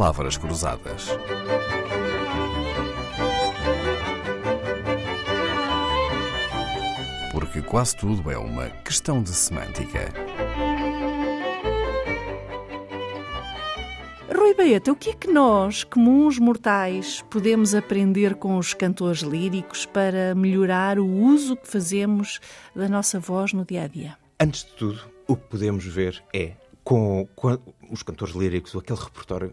palavras cruzadas. Porque quase tudo é uma questão de semântica. Rui Baeta, o que é que nós, comuns mortais, podemos aprender com os cantores líricos para melhorar o uso que fazemos da nossa voz no dia a dia? Antes de tudo, o que podemos ver é com, com os cantores líricos, aquele repertório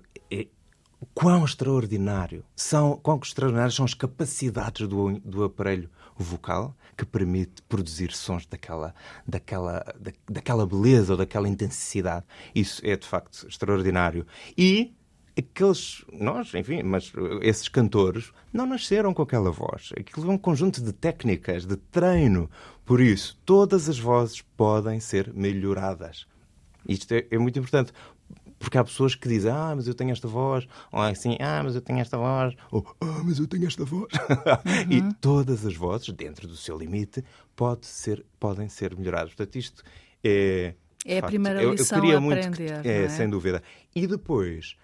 é quão extraordinário são, quão extraordinárias são as capacidades do, do aparelho vocal que permite produzir sons daquela, daquela, da, daquela beleza ou daquela intensidade. Isso é de facto extraordinário. E aqueles, nós, enfim, mas esses cantores não nasceram com aquela voz. Aquilo é um conjunto de técnicas, de treino. Por isso, todas as vozes podem ser melhoradas. Isto é, é muito importante. Porque há pessoas que dizem, ah, mas eu tenho esta voz, ou assim, ah, mas eu tenho esta voz, ou ah, mas eu tenho esta voz. Uhum. e todas as vozes, dentro do seu limite, pode ser, podem ser melhoradas. Portanto, isto é. É a facto, primeira lição eu, eu queria a aprender. Muito que, é, é, sem dúvida. E depois,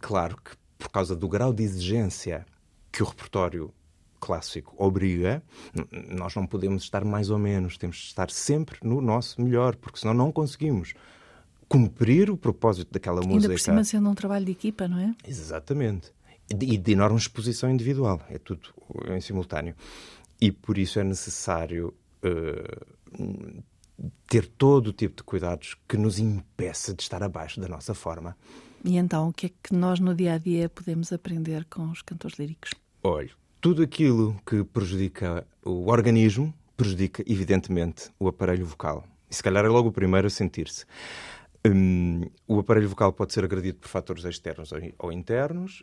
claro que por causa do grau de exigência que o repertório clássico obriga, nós não podemos estar mais ou menos, temos de estar sempre no nosso melhor, porque senão não conseguimos cumprir o propósito daquela Ainda música. Ainda por cima sendo um trabalho de equipa, não é? Exatamente. E de enorme exposição individual. É tudo em simultâneo. E por isso é necessário uh, ter todo o tipo de cuidados que nos impeça de estar abaixo da nossa forma. E então, o que é que nós no dia a dia podemos aprender com os cantores líricos? Olha, tudo aquilo que prejudica o organismo prejudica, evidentemente, o aparelho vocal. E se calhar é logo o primeiro a sentir-se. Um, o aparelho vocal pode ser agredido por fatores externos ou internos.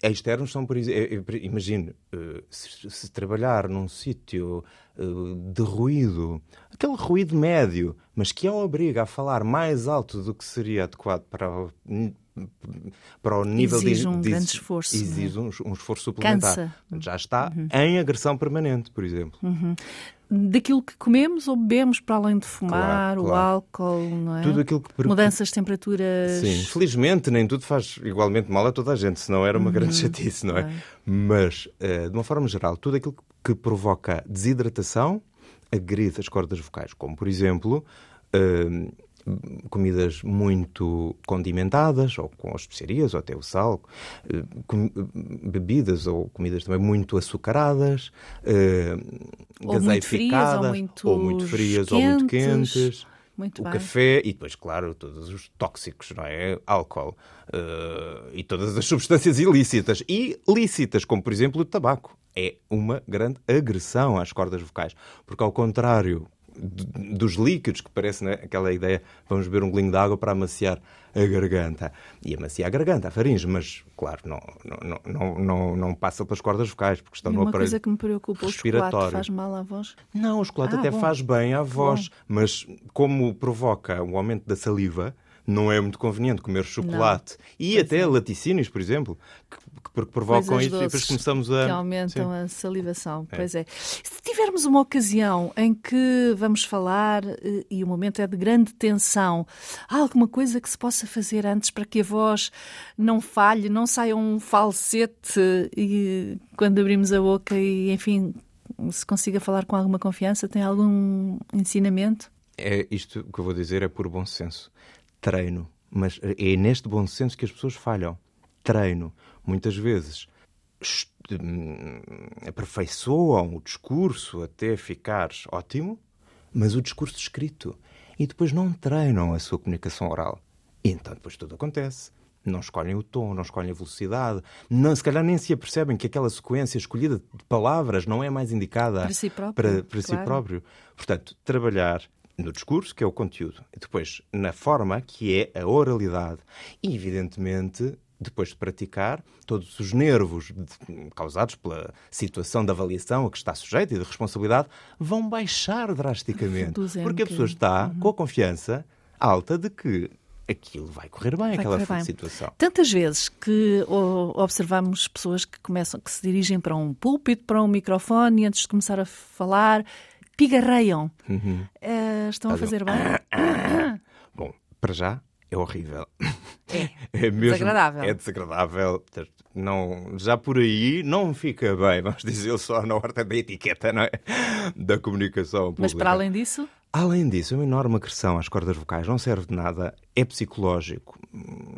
Externos são, por exemplo, imagine, uh, se, se, trabalhar num sítio uh, de ruído, aquele ruído médio, mas que é obriga a falar mais alto do que seria adequado para para o nível exige de, um de, grande esforço. Exige um, um, esforço suplementar. Cansa. Já está uhum. em agressão permanente, por exemplo. Uhum. Daquilo que comemos ou bebemos, para além de fumar, claro, o claro. álcool, não é? Tudo aquilo que... Mudanças de temperaturas. Sim, felizmente nem tudo faz igualmente mal a toda a gente, senão era uma uhum. grande chatice, não é? Claro. Mas, uh, de uma forma geral, tudo aquilo que provoca desidratação agride as cordas vocais, como, por exemplo, uh, comidas muito condimentadas, ou com especiarias, ou até o sal, eh, bebidas ou comidas também muito açucaradas, eh, gaseificadas, ou muito, ou muito frias ou muito quentes. Muito o bem. café e depois, claro, todos os tóxicos, não é? Álcool uh, e todas as substâncias ilícitas e lícitas, como por exemplo o tabaco. É uma grande agressão às cordas vocais, porque ao contrário dos líquidos, que parece né, aquela ideia, vamos beber um golinho de água para amaciar a garganta. E amaciar a garganta, a faringe, mas, claro, não, não, não, não, não passa pelas cordas vocais, porque estão e no aparelho uma coisa que me preocupa, o chocolate faz mal à voz? Não, o chocolate ah, até bom. faz bem à voz, bom. mas como provoca um aumento da saliva, não é muito conveniente comer chocolate não. e pois até é. laticínios, por exemplo, que, que provocam isso e depois começamos a. Que aumentam Sim. a salivação. É. Pois é. Se tivermos uma ocasião em que vamos falar eh, e o momento é de grande tensão, há alguma coisa que se possa fazer antes para que a voz não falhe, não saia um falsete e quando abrimos a boca e, enfim, se consiga falar com alguma confiança? Tem algum ensinamento? É isto que eu vou dizer é por bom senso treino. Mas é neste bom senso que as pessoas falham. Treino. Muitas vezes hum, aperfeiçoam o discurso até ficar ótimo, mas o discurso escrito. E depois não treinam a sua comunicação oral. E então depois tudo acontece. Não escolhem o tom, não escolhem a velocidade, não, se calhar nem se apercebem que aquela sequência escolhida de palavras não é mais indicada para si próprio. Para, para claro. si próprio. Portanto, trabalhar no discurso, que é o conteúdo, e depois na forma, que é a oralidade, e evidentemente depois de praticar, todos os nervos causados pela situação de avaliação a que está sujeito e de responsabilidade vão baixar drasticamente. Porque a pessoa está uhum. com a confiança alta de que aquilo vai correr bem, vai aquela correr bem. situação. Tantas vezes que observamos pessoas que começam, que se dirigem para um púlpito, para um microfone, e antes de começar a falar, pigarreiam. Uhum. Uh, estão a fazer bem? Bom, para já é horrível. É, é mesmo, desagradável. É desagradável. Não, já por aí não fica bem, vamos dizer só na horta da etiqueta, não é? Da comunicação pública. Mas para além disso? Além disso, é uma enorme agressão às cordas vocais não serve de nada, é psicológico.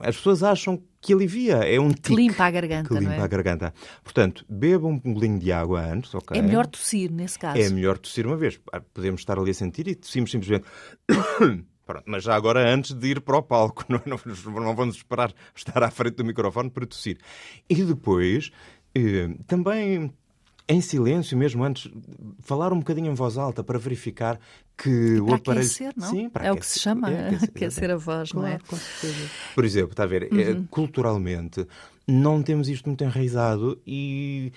As pessoas acham que alivia, é um tique. Que limpa a garganta, que limpa é? a garganta. Portanto, beba um bolinho de água antes, ok? É melhor tossir, nesse caso. É melhor tossir uma vez. Ah, podemos estar ali a sentir e tossimos simplesmente... Pronto, mas já agora antes de ir para o palco, não, não, não vamos esperar estar à frente do microfone para tossir. E depois, eh, também em silêncio, mesmo antes, falar um bocadinho em voz alta para verificar que para o aparelho. Aquecer, não? Sim, para é aquecer. o que se chama, é, aquecer, aquecer a voz, claro, não é? Por exemplo, está a ver, é, uhum. culturalmente não temos isto muito enraizado e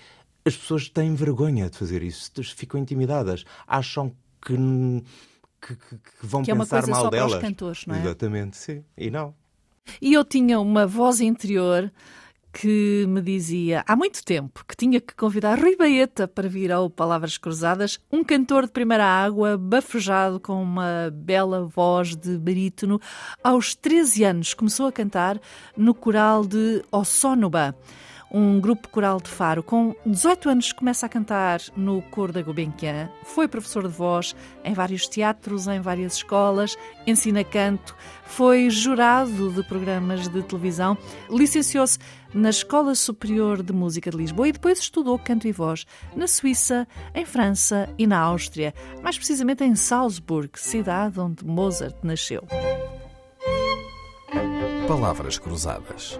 as pessoas têm vergonha de fazer isso, ficam intimidadas, acham que que, que, que vão que é pensar mal delas. Para os cantores, não é? Exatamente, sim. E não. E eu tinha uma voz interior que me dizia há muito tempo que tinha que convidar Rui Baeta para vir ao Palavras Cruzadas, um cantor de primeira água, bafejado com uma bela voz de barítono. Aos 13 anos começou a cantar no coral de Ossónoba um grupo coral de Faro. Com 18 anos começa a cantar no coro da Gulbenkian. Foi professor de voz em vários teatros, em várias escolas, ensina canto, foi jurado de programas de televisão, licenciou-se na Escola Superior de Música de Lisboa e depois estudou canto e voz na Suíça, em França e na Áustria, mais precisamente em Salzburg, cidade onde Mozart nasceu. Palavras Cruzadas,